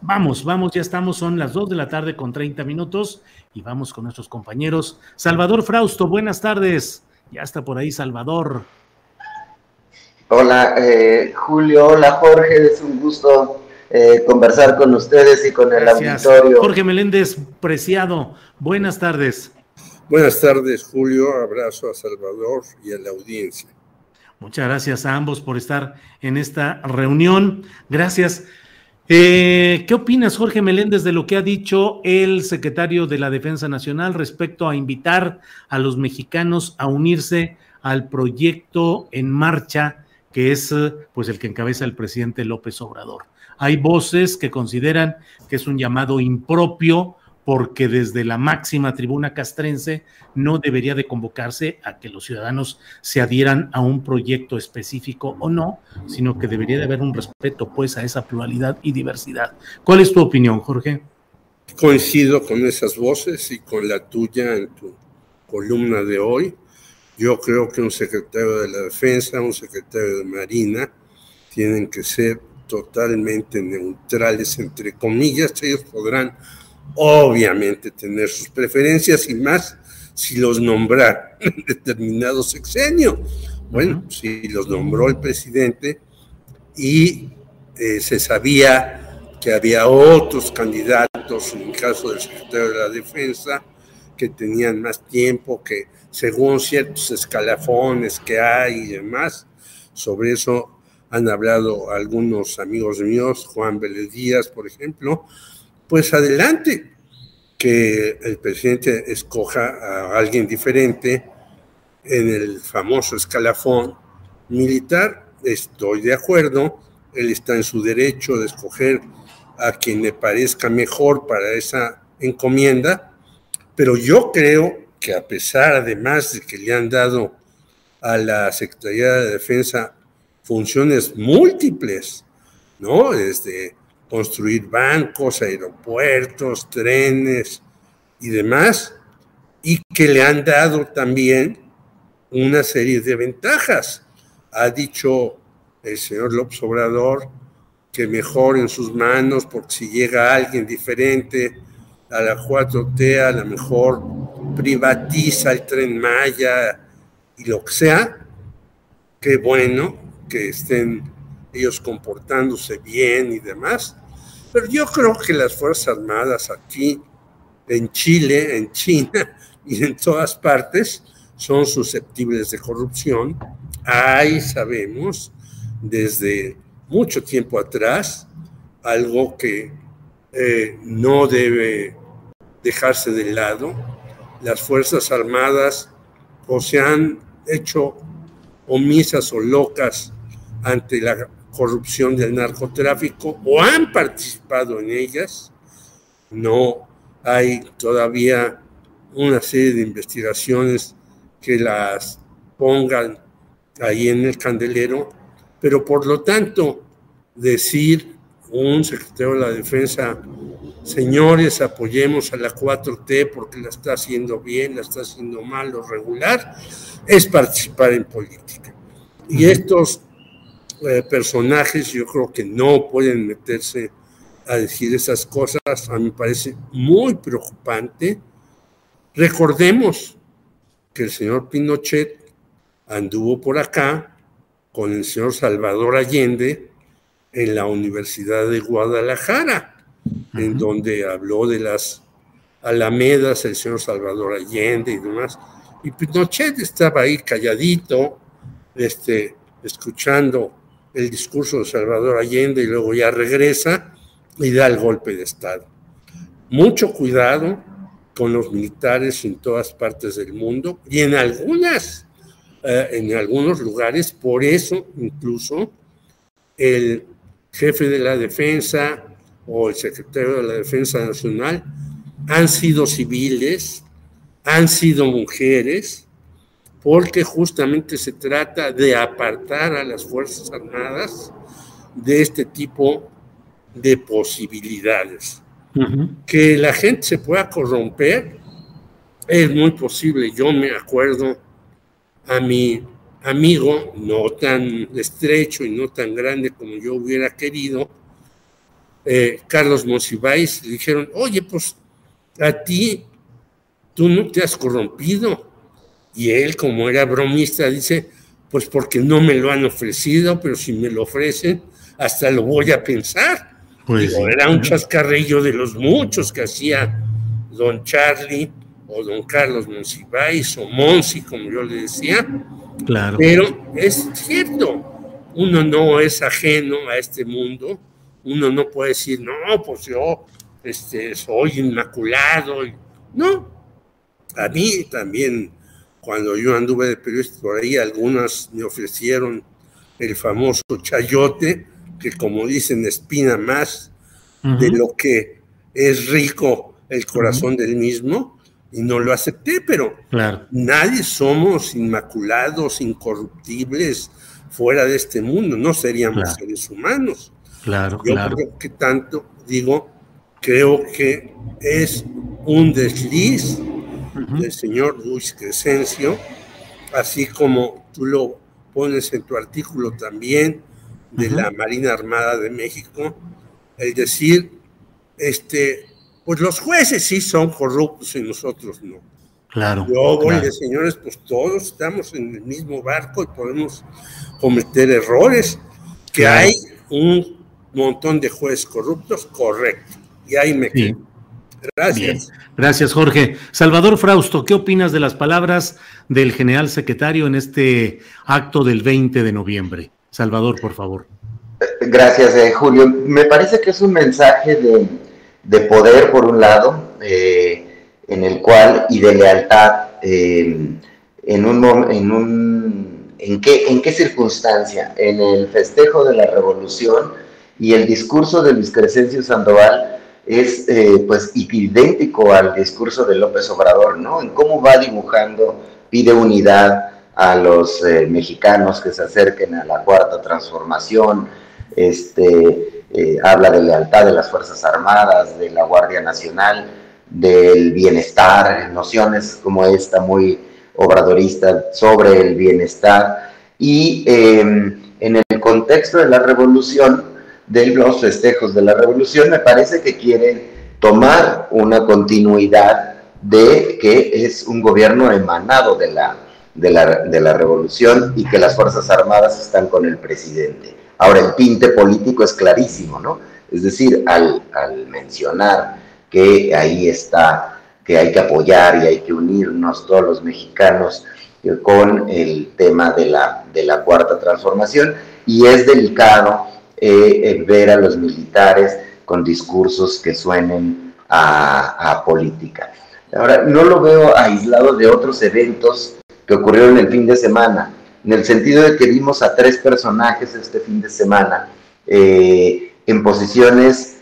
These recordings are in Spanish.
Vamos, vamos, ya estamos, son las 2 de la tarde con 30 minutos y vamos con nuestros compañeros. Salvador Frausto, buenas tardes. Ya está por ahí Salvador. Hola, eh, Julio, hola Jorge, es un gusto eh, conversar con ustedes y con el Gracias. auditorio. Jorge Meléndez, preciado, buenas tardes. Buenas tardes, Julio. Abrazo a Salvador y a la audiencia. Muchas gracias a ambos por estar en esta reunión. Gracias. Eh, ¿Qué opinas, Jorge Meléndez, de lo que ha dicho el secretario de la Defensa Nacional respecto a invitar a los mexicanos a unirse al proyecto en marcha que es pues el que encabeza el presidente López Obrador? Hay voces que consideran que es un llamado impropio porque desde la máxima tribuna castrense no debería de convocarse a que los ciudadanos se adhieran a un proyecto específico o no, sino que debería de haber un respeto pues a esa pluralidad y diversidad. ¿Cuál es tu opinión, Jorge? Coincido con esas voces y con la tuya en tu columna de hoy. Yo creo que un secretario de la Defensa, un secretario de Marina, tienen que ser totalmente neutrales, entre comillas. Ellos podrán obviamente tener sus preferencias y más si los nombrar en determinado sexenio. Bueno, si los nombró el presidente y eh, se sabía que había otros candidatos, en el caso del secretario de la Defensa, que tenían más tiempo, que según ciertos escalafones que hay y demás, sobre eso han hablado algunos amigos míos, Juan Vélez Díaz, por ejemplo, pues adelante, que el presidente escoja a alguien diferente en el famoso escalafón militar. Estoy de acuerdo, él está en su derecho de escoger a quien le parezca mejor para esa encomienda, pero yo creo que a pesar además de que le han dado a la Secretaría de Defensa funciones múltiples, ¿no? Desde construir bancos, aeropuertos, trenes y demás, y que le han dado también una serie de ventajas. Ha dicho el señor López Obrador que mejor en sus manos, porque si llega alguien diferente a la 4T, a lo mejor privatiza el tren Maya y lo que sea. Qué bueno que estén ellos comportándose bien y demás. Pero yo creo que las Fuerzas Armadas aquí, en Chile, en China y en todas partes, son susceptibles de corrupción. Ahí sabemos, desde mucho tiempo atrás, algo que eh, no debe dejarse de lado. Las Fuerzas Armadas o se han hecho omisas o locas ante la corrupción del narcotráfico o han participado en ellas. No hay todavía una serie de investigaciones que las pongan ahí en el candelero, pero por lo tanto decir un secretario de la defensa, señores, apoyemos a la 4T porque la está haciendo bien, la está haciendo mal o regular, es participar en política. Y estos eh, personajes yo creo que no pueden meterse a decir esas cosas, a mí me parece muy preocupante. Recordemos que el señor Pinochet anduvo por acá con el señor Salvador Allende en la Universidad de Guadalajara, en donde habló de las alamedas el señor Salvador Allende y demás. Y Pinochet estaba ahí calladito, este, escuchando el discurso de Salvador Allende y luego ya regresa y da el golpe de Estado. Mucho cuidado con los militares en todas partes del mundo y en algunas, eh, en algunos lugares, por eso incluso el jefe de la defensa o el secretario de la Defensa Nacional han sido civiles, han sido mujeres, porque justamente se trata de apartar a las Fuerzas Armadas de este tipo de posibilidades. Que la gente se pueda corromper es muy posible. Yo me acuerdo a mi amigo, no tan estrecho y no tan grande como yo hubiera querido, eh, Carlos Monsiváis, le dijeron, oye, pues a ti, tú no te has corrompido. Y él, como era bromista, dice, pues porque no me lo han ofrecido, pero si me lo ofrecen, hasta lo voy a pensar. Pues era un chascarrillo de los muchos que hacía don Charlie o don Carlos Monsiváis o Monsi, como yo le decía. Claro. Pero es cierto, uno no es ajeno a este mundo, uno no puede decir, no, pues yo este, soy inmaculado. No, a mí también, cuando yo anduve de periodista por ahí, algunas me ofrecieron el famoso chayote, que como dicen, espina más de lo que es rico el corazón del mismo, y no lo acepté, pero nadie somos inmaculados, incorruptibles, fuera de este mundo, no seríamos seres humanos. Claro, Yo creo que tanto, digo, creo que es un desliz del señor Luis Crescencio, así como tú lo pones en tu artículo también, de la Marina Armada de México, el decir, este, pues los jueces sí son corruptos y nosotros no. Claro. Yo voy de señores, pues todos estamos en el mismo barco y podemos cometer errores. Que hay un montón de jueces corruptos, correcto. Y ahí me quedo. Gracias. Gracias, Jorge. Salvador Frausto, ¿qué opinas de las palabras del general secretario en este acto del 20 de noviembre? Salvador, por favor. Gracias, eh, Julio. Me parece que es un mensaje de, poder, por un lado, eh, en el cual, y de lealtad, eh, en un, en un ¿en qué, ¿En qué circunstancia? En el festejo de la revolución y el discurso de Luis Crescencio Sandoval es pues idéntico al discurso de López Obrador, ¿no? En cómo va dibujando, pide unidad, a los eh, mexicanos que se acerquen a la cuarta transformación, este, eh, habla de lealtad de las Fuerzas Armadas, de la Guardia Nacional, del bienestar, nociones como esta muy obradorista sobre el bienestar. Y em, en el contexto de la revolución, de los festejos de la revolución, me parece que quieren tomar una continuidad de que es un gobierno emanado de la de la, de la revolución y que las Fuerzas Armadas están con el presidente. Ahora, el tinte político es clarísimo, ¿no? Es decir, al, al mencionar que ahí está, que hay que apoyar y hay que unirnos todos los mexicanos eh, con el tema de la, de la cuarta transformación, y es delicado eh, eh, ver a los militares con discursos que suenen a, a política. Ahora, no lo veo aislado de otros eventos que ocurrieron el fin de semana, en el sentido de que vimos a tres personajes este fin de semana eh, en posiciones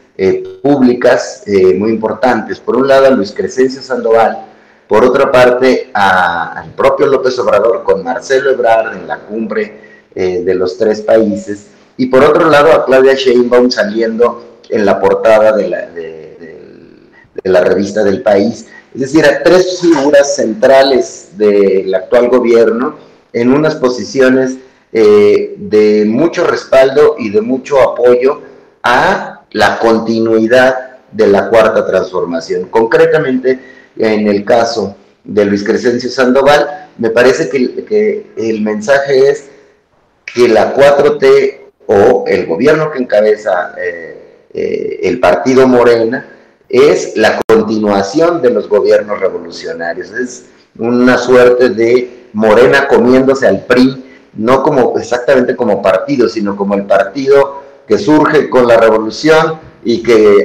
públicas muy importantes. Por un lado a Luis Crescencio Sandoval, por otra parte al propio López Obrador con Marcelo Ebrard en la cumbre de los tres países, y por otro lado a Claudia Sheinbaum saliendo en la portada de la, de la revista del país es decir, a tres figuras centrales del actual gobierno en unas posiciones eh, de mucho respaldo y de mucho apoyo a la continuidad de la cuarta transformación. Concretamente, en el caso de Luis Crescencio Sandoval, me parece que, que el mensaje es que la 4T o el gobierno que encabeza eh, eh, el partido Morena es la continuación de los gobiernos revolucionarios. Es una suerte de Morena comiéndose al PRI, no como exactamente como partido, sino como el partido que surge con la revolución y que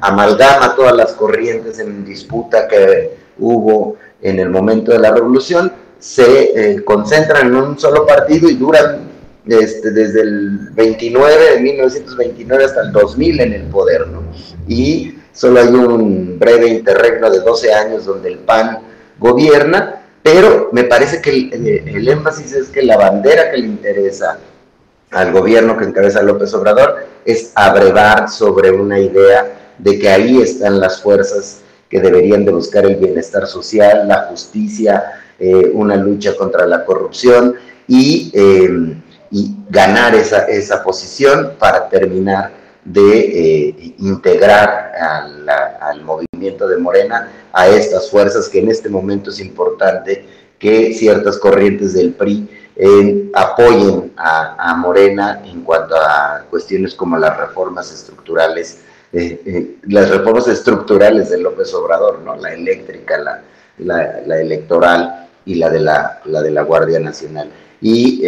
amalgama todas las corrientes en disputa que hubo en el momento de la revolución, se eh, concentran en un solo partido y duran este, desde el 29, de 1929 hasta el 2000 en el poder, ¿no? Y solo hay un breve interregno de 12 años donde el PAN gobierna, pero me parece que el, énfasis es que la bandera que le interesa al gobierno que encabeza López Obrador es abrevar sobre una idea de que ahí están las fuerzas que deberían de buscar el bienestar social, la justicia, eh, una lucha contra la corrupción y eh, y ganar esa, esa posición para terminar de eh, integrar al movimiento de Morena a estas fuerzas que en este momento es importante que ciertas corrientes del PRI eh, apoyen a, Morena en cuanto a cuestiones como las reformas estructurales, eh, las reformas estructurales de López Obrador, ¿no? la eléctrica, la, la, electoral y la de la, la de la Guardia Nacional. Y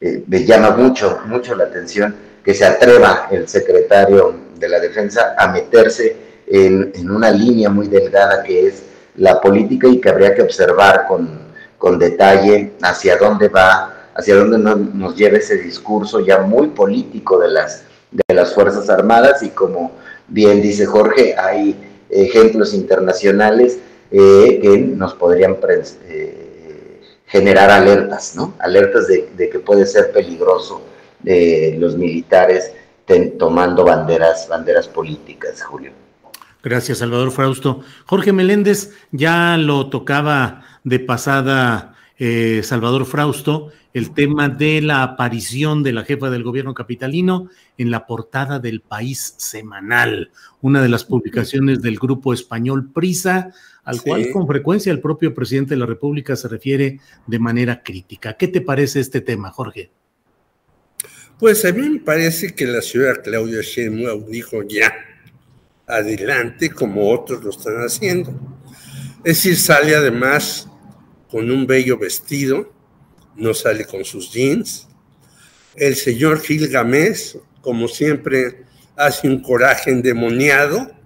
eh, me llama mucho, mucho la atención que se atreva el secretario de la Defensa a meterse en, una línea muy delgada que es la política y que habría que observar con, detalle hacia dónde va, hacia dónde nos, lleva ese discurso ya muy político de las, de las Fuerzas Armadas. Y como bien dice Jorge, hay ejemplos internacionales eh, que nos podrían eh, generar alertas, ¿no? Alertas de, que puede ser peligroso de los militares tomando banderas, banderas políticas, Julio. Gracias, Salvador Frausto. Jorge Meléndez ya lo tocaba de pasada eh, Salvador Frausto, el tema de la aparición de la jefa del gobierno capitalino en la portada del País Semanal, una de las publicaciones del grupo español Prisa, al cual con frecuencia el propio presidente de la República se refiere de manera crítica. ¿Qué te parece este tema, Jorge? Pues a mí me parece que la señora Claudia Sheinbaum dijo ya, adelante, como otros lo están haciendo. Es decir, sale además con un bello vestido, no sale con sus jeans. El señor Gil Gamés, como siempre, hace un coraje endemoniado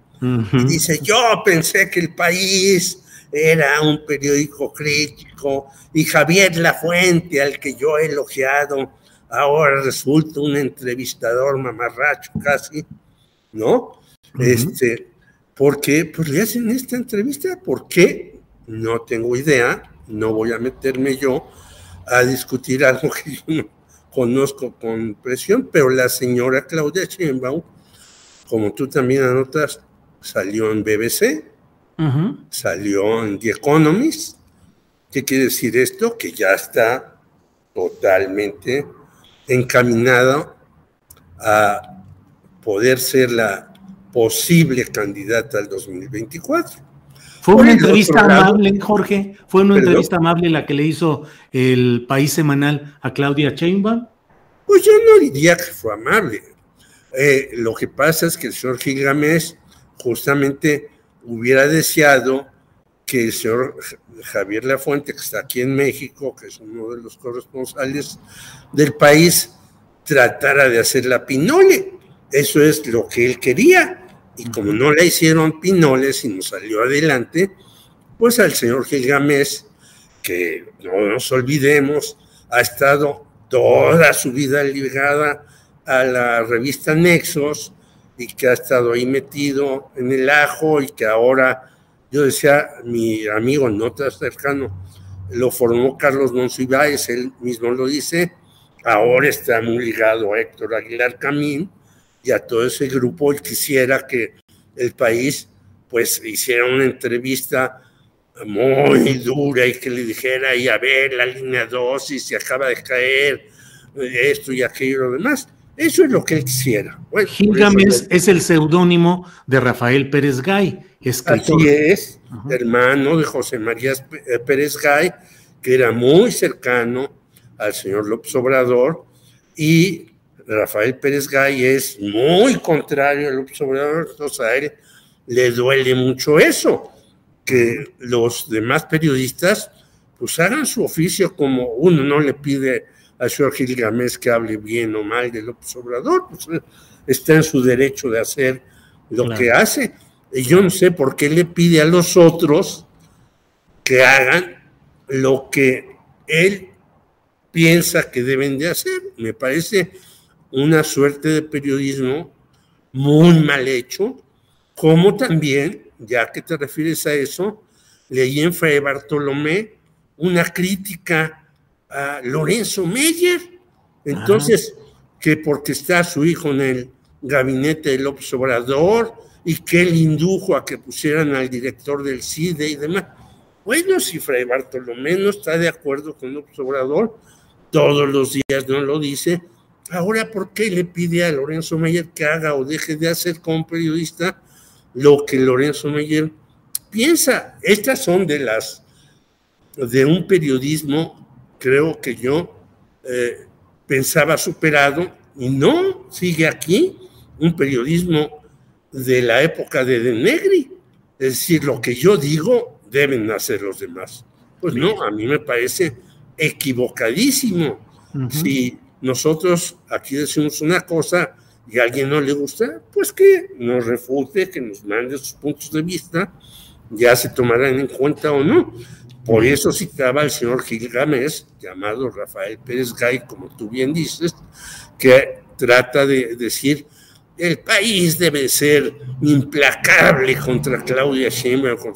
dice, yo pensé que el país era un periódico crítico y Javier Lafuente, al que yo he elogiado, ahora resulta un entrevistador mamarracho casi, ¿no? Este, ¿por qué? Pues le hacen esta entrevista, ¿por qué? No tengo idea, no voy a meterme yo a discutir algo que yo no conozco con presión, pero la señora Claudia Sheinbaum, como tú también anotas, salió en BBC, salió en The Economist. ¿Qué quiere decir esto? Que ya está totalmente encaminado a poder ser la posible candidata al 2024. Fue una entrevista amable, Jorge. Fue una entrevista amable la que le hizo el País Semanal a Claudia Sheinbaum. Pues yo no diría que fue amable. Eh, lo que pasa es que el señor Gilgamesh justamente hubiera deseado que el señor Javier Lafuente, que está aquí en México, que es uno de los corresponsales del país, tratara de hacer la pinole. Eso es lo que él quería. Y como no le hicieron pinoles y no salió adelante, pues al señor Gilgamesh, que no nos olvidemos, ha estado toda su vida ligada a la revista Nexos, y que ha estado ahí metido en el ajo y que ahora, yo decía, mi amigo no tan cercano, lo formó Carlos Monsiváis, él mismo lo dice, ahora está muy ligado a Héctor Aguilar Camín y a todo ese grupo quisiera que el país pues hiciera una entrevista muy dura y que le dijera, y a ver, la línea 2 y se acaba de caer esto y aquello y lo demás Eso es lo que él quisiera. Gilgamesh es el seudónimo de Rafael Pérez Gay, escritor. Así es, hermano de José María Pérez Gay, que era muy cercano al señor López Obrador, y Rafael Pérez Gay es muy contrario a López Obrador, entonces a él le duele mucho eso, que los demás periodistas pues hagan su oficio como uno no le pide al señor Gilgamesh que hable bien o mal de López Obrador, pues está en su derecho de hacer lo que hace. Y yo no sé por qué le pide a los otros que hagan lo que él piensa que deben de hacer. Me parece una suerte de periodismo muy mal hecho, como también, ya que te refieres a eso, leí en Fray Bartolomé una crítica a Lorenzo Meyer. Entonces, que porque está su hijo en el gabinete de López Obrador y que él indujo a que pusieran al director del CIDE y demás. Bueno, si Fray Bartolomé no está de acuerdo con López Obrador, todos los días no lo dice, ahora ¿por qué le pide a Lorenzo Meyer que haga o deje de hacer como periodista lo que Lorenzo Meyer piensa? Estas son de las de un periodismo, creo que yo eh, pensaba superado, y no, sigue aquí, un periodismo de la época de De Negri. Es decir, lo que yo digo deben hacer los demás. Pues no, a mí me parece equivocadísimo. Si nosotros aquí decimos una cosa y a alguien no le gusta, pues que nos refute, que nos mande sus puntos de vista, ya se tomarán en cuenta o no. Por eso citaba al señor Gilgamesh, llamado Rafael Pérez Gay, como tú bien dices, que trata de decir, el país debe ser implacable contra Claudia Sheinbaum.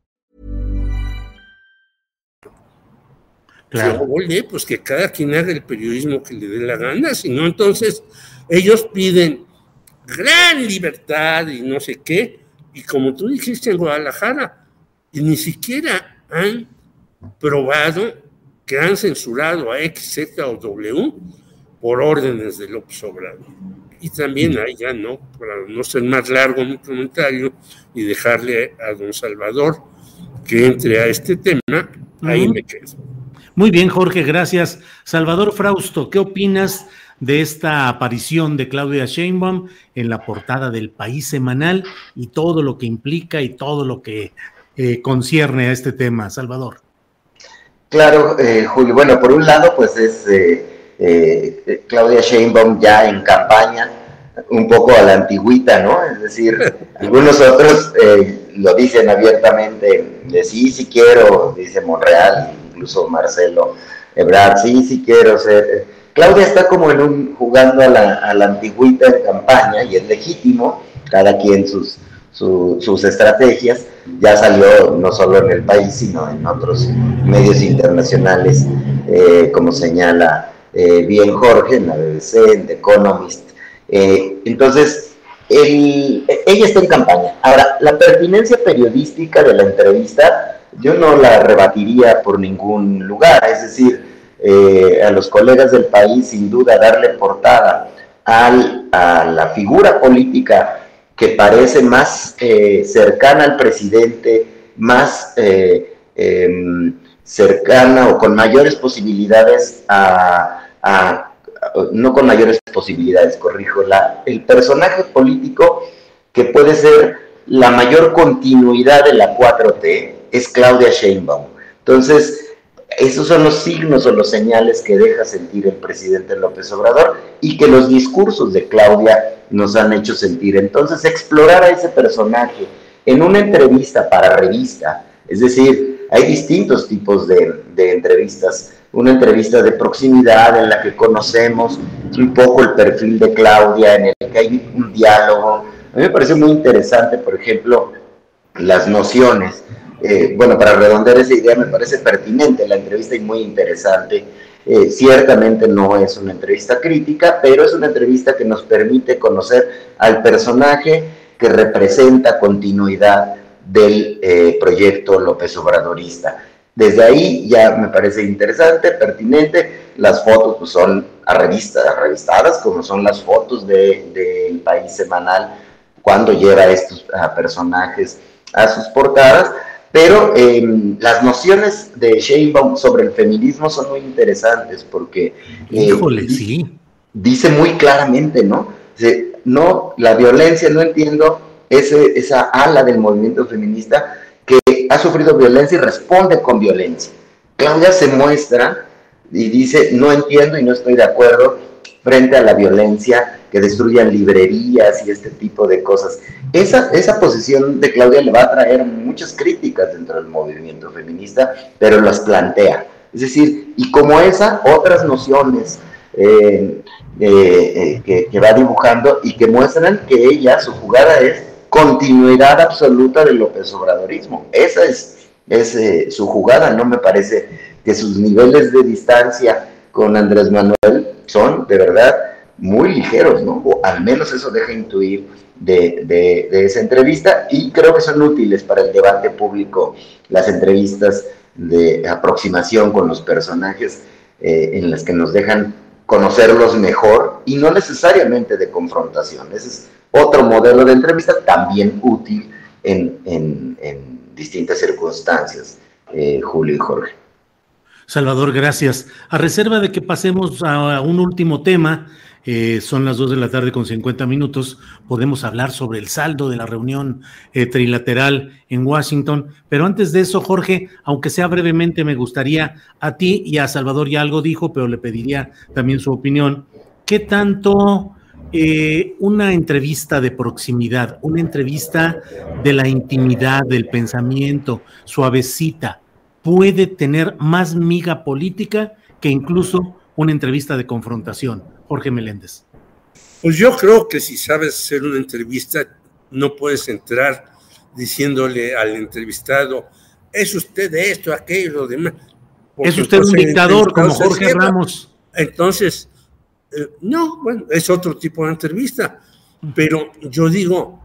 Claro. pues que cada quien haga el periodismo que le dé la gana, si no, entonces Ellos piden gran libertad y no sé qué, y como tú dijiste en Guadalajara, y ni siquiera han probado que han censurado a X, Z o W por órdenes de López Obrador. Y también ahí ya no, para no ser más largo mi comentario y dejarle a don Salvador que entre a este tema, ahí me quedo. Muy bien, Jorge, gracias. Salvador Frausto, ¿qué opinas de esta aparición de Claudia Sheinbaum en la portada del País Semanal y todo lo que implica y todo lo que eh, concierne a este tema. Salvador. Claro, eh, Julio. Bueno, por un lado, pues es eh, Claudia Sheinbaum ya en campaña, un poco a la antigüita, ¿no? Es decir, algunos otros lo dicen abiertamente, de sí, sí quiero, dice Monreal, incluso Marcelo Ebrard, sí, sí quiero ser Claudia está como en un, jugando a la, a la antigüita en campaña y es legítimo, cada quien sus, estrategias. Ya salió no solo en el país, sino en otros medios internacionales, eh, como señala eh, bien Jorge, en la BBC, en The Economist. Eh, entonces, ella está en campaña. Ahora, la pertinencia periodística de la entrevista, yo no la rebatiría por ningún lugar, es decir, eh, a los colegas del país, sin duda, darle portada al, a la figura política que parece más eh, cercana al presidente, más eh, em, cercana o con mayores posibilidades a, no con mayores posibilidades, corrijo, la, el personaje político que puede ser la mayor continuidad de la 4T es Claudia Sheinbaum. Entonces, esos son los signos o los señales que deja sentir el presidente López Obrador y que los discursos de Claudia nos han hecho sentir. Entonces, explorar a ese personaje en una entrevista para revista, es decir, hay distintos tipos de, de entrevistas. Una entrevista de proximidad en la que conocemos un poco el perfil de Claudia, en el que hay un diálogo. A mí me parece muy interesante, por ejemplo, las nociones eh, bueno, para redondear esa idea, me parece pertinente la entrevista y muy interesante. Eh, ciertamente no es una entrevista crítica, pero es una entrevista que nos permite conocer al personaje que representa continuidad del eh, proyecto López Obradorista. Desde ahí ya me parece interesante, pertinente. Las fotos pues, son a revistas, revistadas, como son las fotos del de, País Semanal, cuando lleva estos personajes a sus portadas pero em, las nociones de Sheinbaum sobre el feminismo son muy interesantes porque... Eh, Híjole, sí. Dice muy claramente, ¿no? Dice, no, la violencia, no entiendo ese, esa ala del movimiento feminista que ha sufrido violencia y responde con violencia. Claudia se muestra y dice, no entiendo y no estoy de acuerdo frente a la violencia que destruyan librerías y este tipo de cosas. Esa, esa posición de Claudia le va a traer muchas críticas dentro del movimiento feminista, pero las plantea. Es decir, y como esa, otras nociones eh, eh, eh, que, va dibujando y que muestran que ella, su jugada es continuidad absoluta del López Obradorismo. Esa es, es su jugada, no me parece que sus niveles de distancia con Andrés Manuel son de verdad muy ligeros, ¿no? O al menos eso deja intuir de, esa entrevista y creo que son útiles para el debate público las entrevistas de aproximación con los personajes eh, en las que nos dejan conocerlos mejor y no necesariamente de confrontación. Ese es otro modelo de entrevista también útil en, distintas circunstancias, eh, Julio y Jorge. Salvador, gracias. A reserva de que pasemos a un último tema, eh, son las 2 de la tarde con 50 minutos, podemos hablar sobre el saldo de la reunión eh, trilateral en Washington. Pero antes de eso, Jorge, aunque sea brevemente, me gustaría a ti y a Salvador ya algo dijo, pero le pediría también su opinión. ¿Qué tanto eh, una entrevista de proximidad, una entrevista de la intimidad, del pensamiento, suavecita, puede tener más miga política que incluso una entrevista de confrontación. Jorge Meléndez. Pues yo creo que si sabes hacer una entrevista, no puedes entrar diciéndole al entrevistado, es usted esto, aquello, lo demás. es usted un dictador como Jorge Ramos. Entonces, eh, no, bueno, es otro tipo de entrevista. Pero yo digo,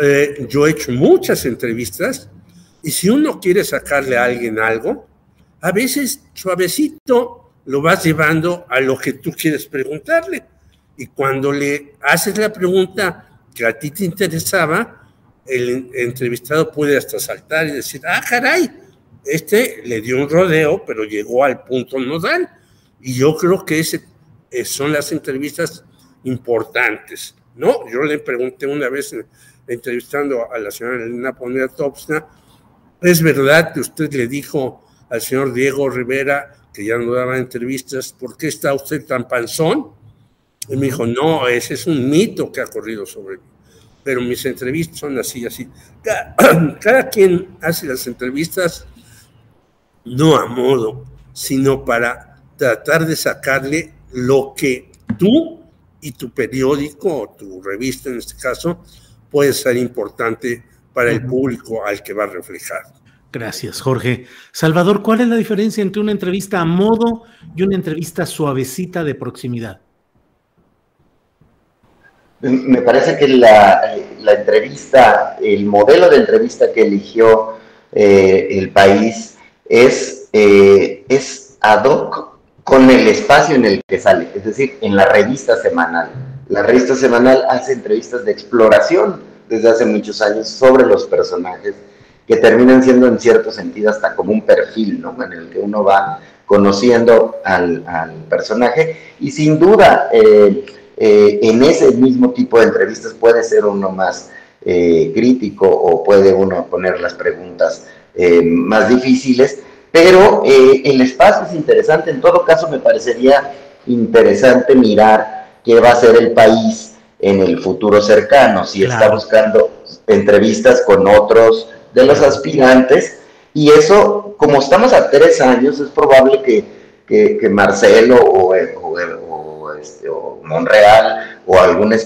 eh, yo he hecho muchas entrevistas y si uno quiere sacarle a alguien algo, a veces suavecito lo vas llevando a lo que tú quieres preguntarle. Y cuando le haces la pregunta que a ti te interesaba, el entrevistado puede hasta saltar y decir, ah, caray, este le dio un rodeo, pero llegó al punto nodal. Y yo creo que ese eh, son las entrevistas importantes, ¿no? Yo le pregunté una vez entrevistando a la señora Elena Ponera Topsna, ¿Es verdad que usted le dijo al señor Diego Rivera, que ya no daba entrevistas, ¿por qué está usted tan panzón? Y me dijo, no, ese es un mito que ha corrido sobre mí. Pero mis entrevistas son así, así. Cada, quien hace las entrevistas no a modo, sino para tratar de sacarle lo que tú y tu periódico o tu revista en este caso puede ser importante para el público al que va a reflejar. Gracias, Jorge. Salvador, ¿cuál es la diferencia entre una entrevista a modo y una entrevista suavecita de proximidad? Me parece que la, entrevista, el modelo de entrevista que eligió eh, el país es, eh, es ad hoc con el espacio en el que sale, es decir, en la revista semanal. La revista semanal hace entrevistas de exploración desde hace muchos años sobre los personajes que terminan siendo en cierto sentido hasta como un perfil, ¿no? En el que uno va conociendo al, personaje. Y sin duda eh, eh, en ese mismo tipo de entrevistas puede ser uno más eh, crítico o puede uno poner las preguntas más difíciles, pero el espacio es interesante, en todo caso me parecería interesante mirar qué va a ser el país en el futuro cercano, si está buscando entrevistas con otros de los aspirantes, y eso, como estamos a tres años, es probable que, Marcelo o, este, o, Monreal o algún eh,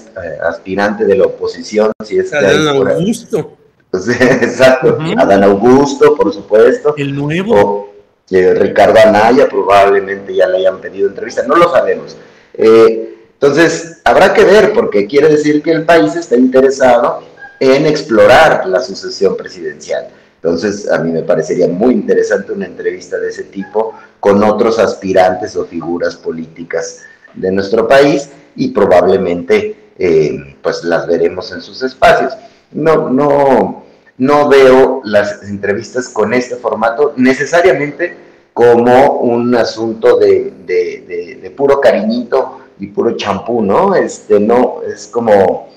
aspirante de la oposición, si es Adán Augusto. Pues, exacto, Adán Augusto, por supuesto. El nuevo. O, Ricardo Anaya probablemente ya le hayan pedido entrevista, no lo sabemos. Eh, entonces, habrá que ver, porque quiere decir que el país está interesado en explorar la sucesión presidencial. Entonces, a mí me parecería muy interesante una entrevista de ese tipo con otros aspirantes o figuras políticas de nuestro país y probablemente eh, pues las veremos en sus espacios. No, no, no veo las entrevistas con este formato necesariamente como un asunto de, de puro cariñito y puro champú, ¿no? Este, no, es como,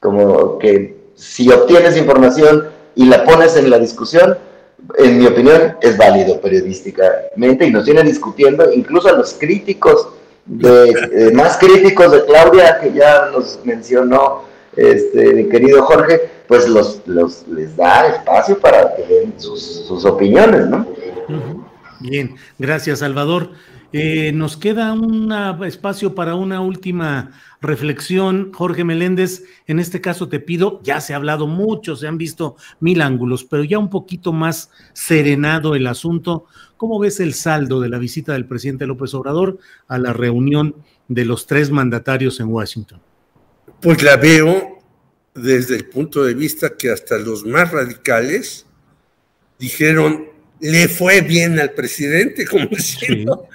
como que si obtienes información y la pones en la discusión, en mi opinión, es válido periodísticamente y nos tiene discutiendo, incluso a los críticos, de, eh, más críticos de Claudia, que ya nos mencionó este, mi querido Jorge, pues los, los les da espacio para que den sus, sus opiniones, ¿no? Bien, gracias Salvador. Eh, nos queda un espacio para una última reflexión. Jorge Meléndez, en este caso te pido, ya se ha hablado mucho, se han visto mil ángulos, pero ya un poquito más serenado el asunto. ¿Cómo ves el saldo de la visita del presidente López Obrador a la reunión de los tres mandatarios en Washington? Pues la veo desde el punto de vista que hasta los más radicales dijeron le fue bien al presidente, como diciendo,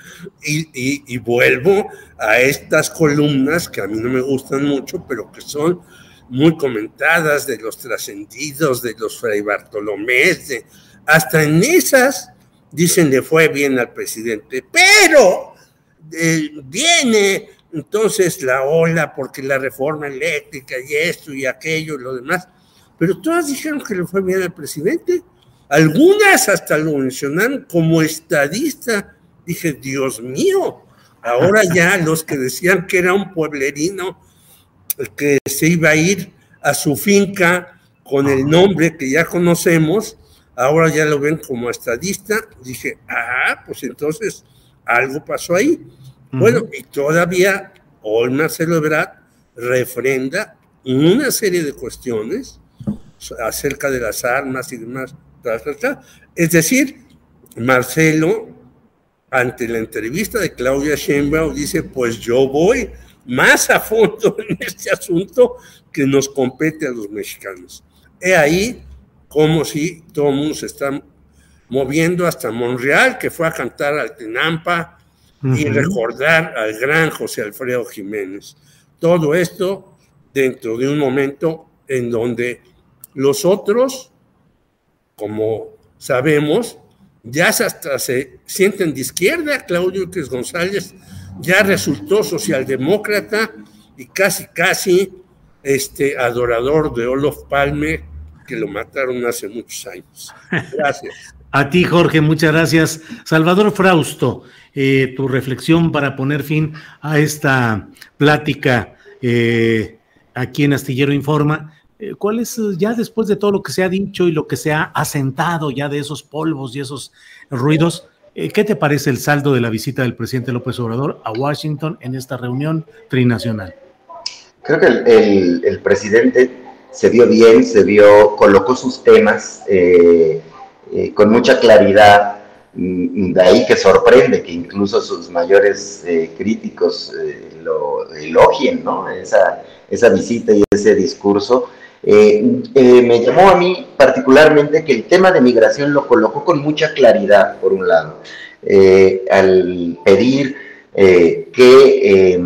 y, vuelvo a estas columnas que a mí no me gustan mucho, pero que son muy comentadas de los trascendidos, de los fray Bartolomés, de, hasta en esas dicen le fue bien al presidente, pero eh, viene entonces la ola porque la reforma eléctrica y esto y aquello y lo demás, pero todas dijeron que le fue bien al presidente algunas hasta lo mencionaron como estadista. Dije, Dios mío, ahora ya los que decían que era un pueblerino que se iba a ir a su finca con el nombre que ya conocemos, ahora ya lo ven como estadista. Dije, ah, pues entonces algo pasó ahí. Bueno, y todavía hoy Marcelo Ebrard refrenda una serie de cuestiones acerca de las armas y demás es decir, Marcelo, ante la entrevista de Claudia Sheinbaum, dice, pues yo voy más a fondo en este asunto que nos compete a los mexicanos. He ahí como si todo el mundo se está moviendo hasta Monreal, que fue a cantar al Tenampa y recordar al gran José Alfredo Jiménez. Todo esto dentro de un momento en donde los otros como sabemos, ya hasta se sienten de izquierda. Claudio X González ya resultó socialdemócrata y casi, casi este adorador de Olof Palme, que lo mataron hace muchos años. Gracias. A ti, Jorge, muchas gracias. Salvador Frausto, eh, tu reflexión para poner fin a esta plática eh, aquí en Astillero Informa. Eh, ¿cuál es, eh, ya después de todo lo que se ha dicho y lo que se ha asentado ya de esos polvos y esos ruidos, eh, ¿qué te parece el saldo de la visita del presidente López Obrador a Washington en esta reunión trinacional? Creo que el, presidente se vio bien, se vio, colocó sus temas con mucha claridad, mm, de ahí que sorprende que incluso sus mayores críticos lo elogien, ¿no? Esa, esa visita y ese discurso. Eh, eh, me llamó a mí particularmente que el tema de migración lo colocó con mucha claridad, por un lado, eh, al pedir que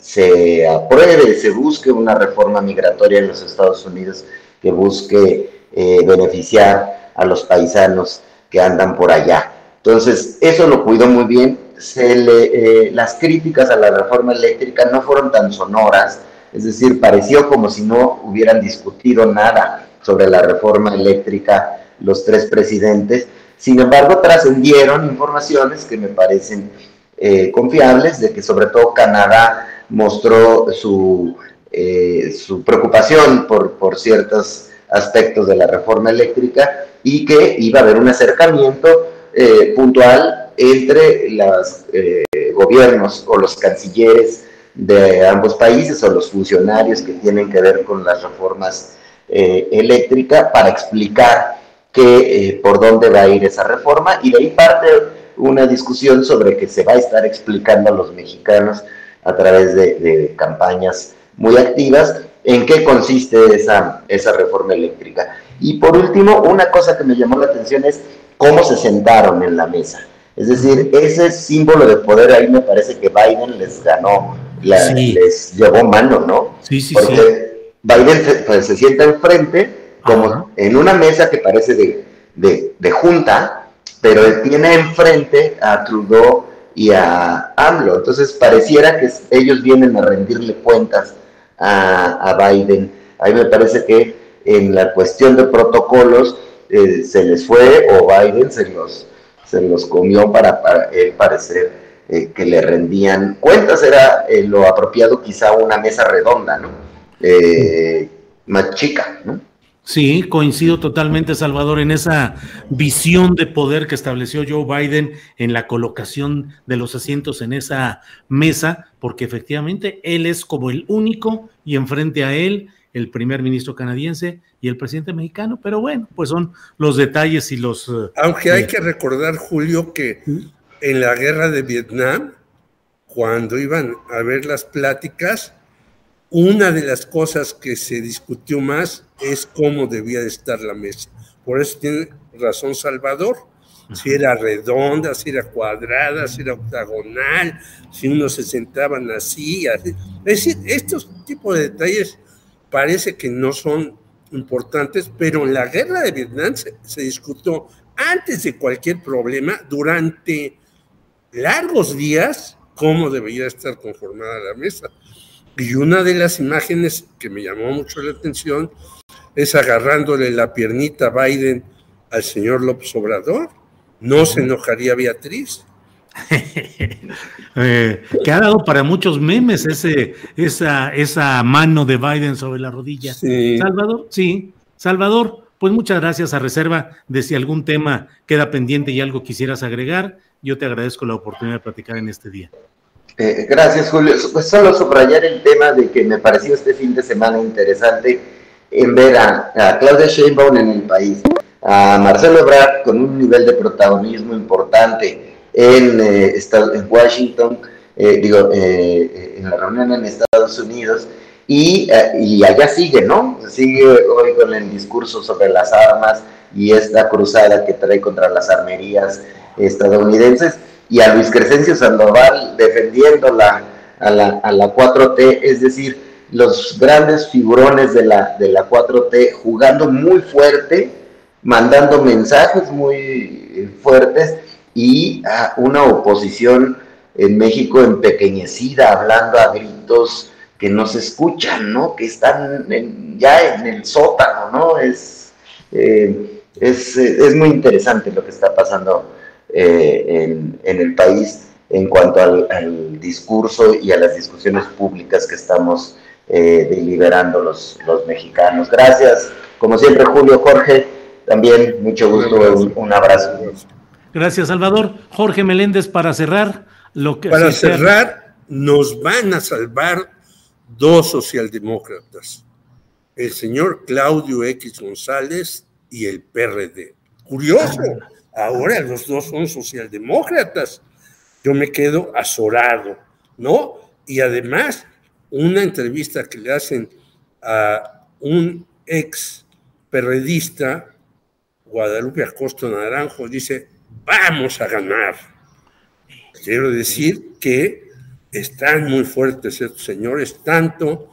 se apruebe, se busque una reforma migratoria en los Estados Unidos que busque beneficiar a los paisanos que andan por allá. Entonces, eso lo cuidó muy bien. Se le, las críticas a la reforma eléctrica no fueron tan sonoras, es decir, pareció como si no hubieran discutido nada sobre la reforma eléctrica los tres presidentes. Sin embargo, trascendieron informaciones que me parecen eh, confiables de que sobre todo Canadá mostró su, eh, preocupación por, por ciertos aspectos de la reforma eléctrica y que iba a haber un acercamiento eh, puntual entre los gobiernos o los cancilleres de ambos países o los funcionarios que tienen que ver con las reformas eléctricas para explicar que, por dónde va a ir esa reforma y de ahí parte una discusión sobre que se va a estar explicando a los mexicanos a través de, campañas muy activas en qué consiste esa, esa reforma eléctrica. Y por último, una cosa que me llamó la atención es cómo se sentaron en la mesa. Es decir, ese símbolo de poder ahí me parece que Biden les ganó, les llevó mano, ¿no? Sí, sí, Porque Biden se, pues, se sienta enfrente, como en una mesa que parece de, de, de junta, pero tiene enfrente a Trudeau y a AMLO. Entonces pareciera que ellos vienen a rendirle cuentas a, Biden. Ahí me parece que en la cuestión de protocolos eh, se les fue o Biden se los, se los comió para, para él parecer eh, que le rendían cuentas. Era eh, lo apropiado quizá una mesa redonda, ¿no? más chica, ¿no? Sí, coincido totalmente, Salvador, en esa visión de poder que estableció Joe Biden en la colocación de los asientos en esa mesa, porque efectivamente él es como el único y enfrente a él el primer ministro canadiense y el presidente mexicano, pero bueno, pues son los detalles y los... Eh, Aunque hay eh, que recordar, Julio, que ¿Mm? En la guerra de Vietnam, cuando iban a ver las pláticas, una de las cosas que se discutió más es cómo debía de estar la mesa. Por eso tiene razón Salvador. Si era redonda, si era cuadrada, si era octagonal, si uno se sentaban así. Es decir, estos tipos de detalles parece que no son importantes, pero en la guerra de Vietnam se discutió antes de cualquier problema, durante largos días, cómo debería estar conformada la mesa. Y una de las imágenes que me llamó mucho la atención es agarrándole la piernita a Biden al señor López Obrador. ¿No se enojaría Beatriz? eh, que ha dado para muchos memes ese, esa, esa mano de Biden sobre la rodilla. Salvador, sí. Salvador, pues muchas gracias a reserva de si algún tema queda pendiente y algo quisieras agregar. Yo te agradezco la oportunidad de platicar en este día. Eh, gracias, Julio. Pues solo subrayar el tema de que me pareció este fin de semana interesante en ver a, Claudia Sheinbaum en el país, a Marcelo Ebrard con un nivel de protagonismo importante en, eh, en Washington, eh, digo, en la reunión en Estados Unidos, y, y, allá sigue, ¿no? Sigue hoy con el discurso sobre las armas y esta cruzada que trae contra las armerías estadounidenses y a Luis Crescencio Sandoval defendiendo la, a, la, a la 4T, es decir, los grandes figurones de la, de la 4T jugando muy fuerte, mandando mensajes muy fuertes y a una oposición en México empequeñecida, hablando a gritos que no se escuchan, ¿no? Que están ya en el sótano, ¿no? Es, eh, es, es muy interesante lo que está pasando eh, en, el país en cuanto al, discurso y a las discusiones públicas que estamos eh, deliberando los, los mexicanos. Gracias, como siempre, Julio, Jorge, también mucho gusto, un, abrazo. Gracias, Salvador. Jorge Meléndez, para cerrar, lo que... Para cerrar, nos van a salvar dos socialdemócratas, el señor Claudio X González y el PRD. Curioso, Ahora los dos son socialdemócratas. Yo me quedo azorado, ¿no? Y además, una entrevista que le hacen a un ex perredista, Guadalupe Acosta Naranjo, dice, vamos a ganar. Quiero decir que están muy fuertes estos señores, tanto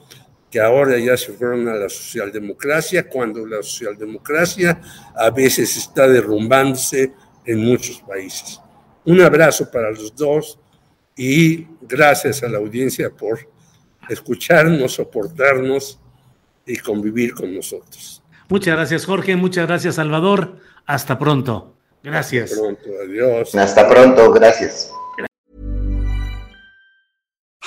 que ahora ya se fueron a la socialdemocracia, cuando la socialdemocracia a veces está derrumbándose en muchos países. Un abrazo para los dos y gracias a la audiencia por escucharnos, soportarnos y convivir con nosotros. Muchas gracias, Jorge. Muchas gracias, Salvador. Hasta pronto. Gracias. Hasta pronto. Adiós. Hasta pronto. Gracias.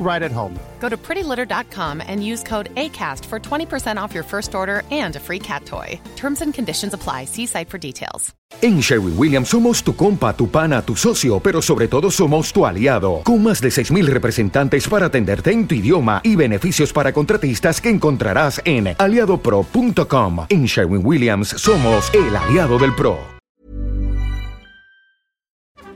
right at home. Go to prettylitter.com and use code ACAST for 20% off your first order and a free cat toy. Terms and conditions apply. See site for details. En Sherwin Williams somos tu compa, tu pana, tu socio, pero sobre todo somos tu aliado, con más de 6.000 representantes para atenderte en tu idioma y beneficios para contratistas que encontrarás en aliadopro.com. En Sherwin Williams somos el aliado del PRO.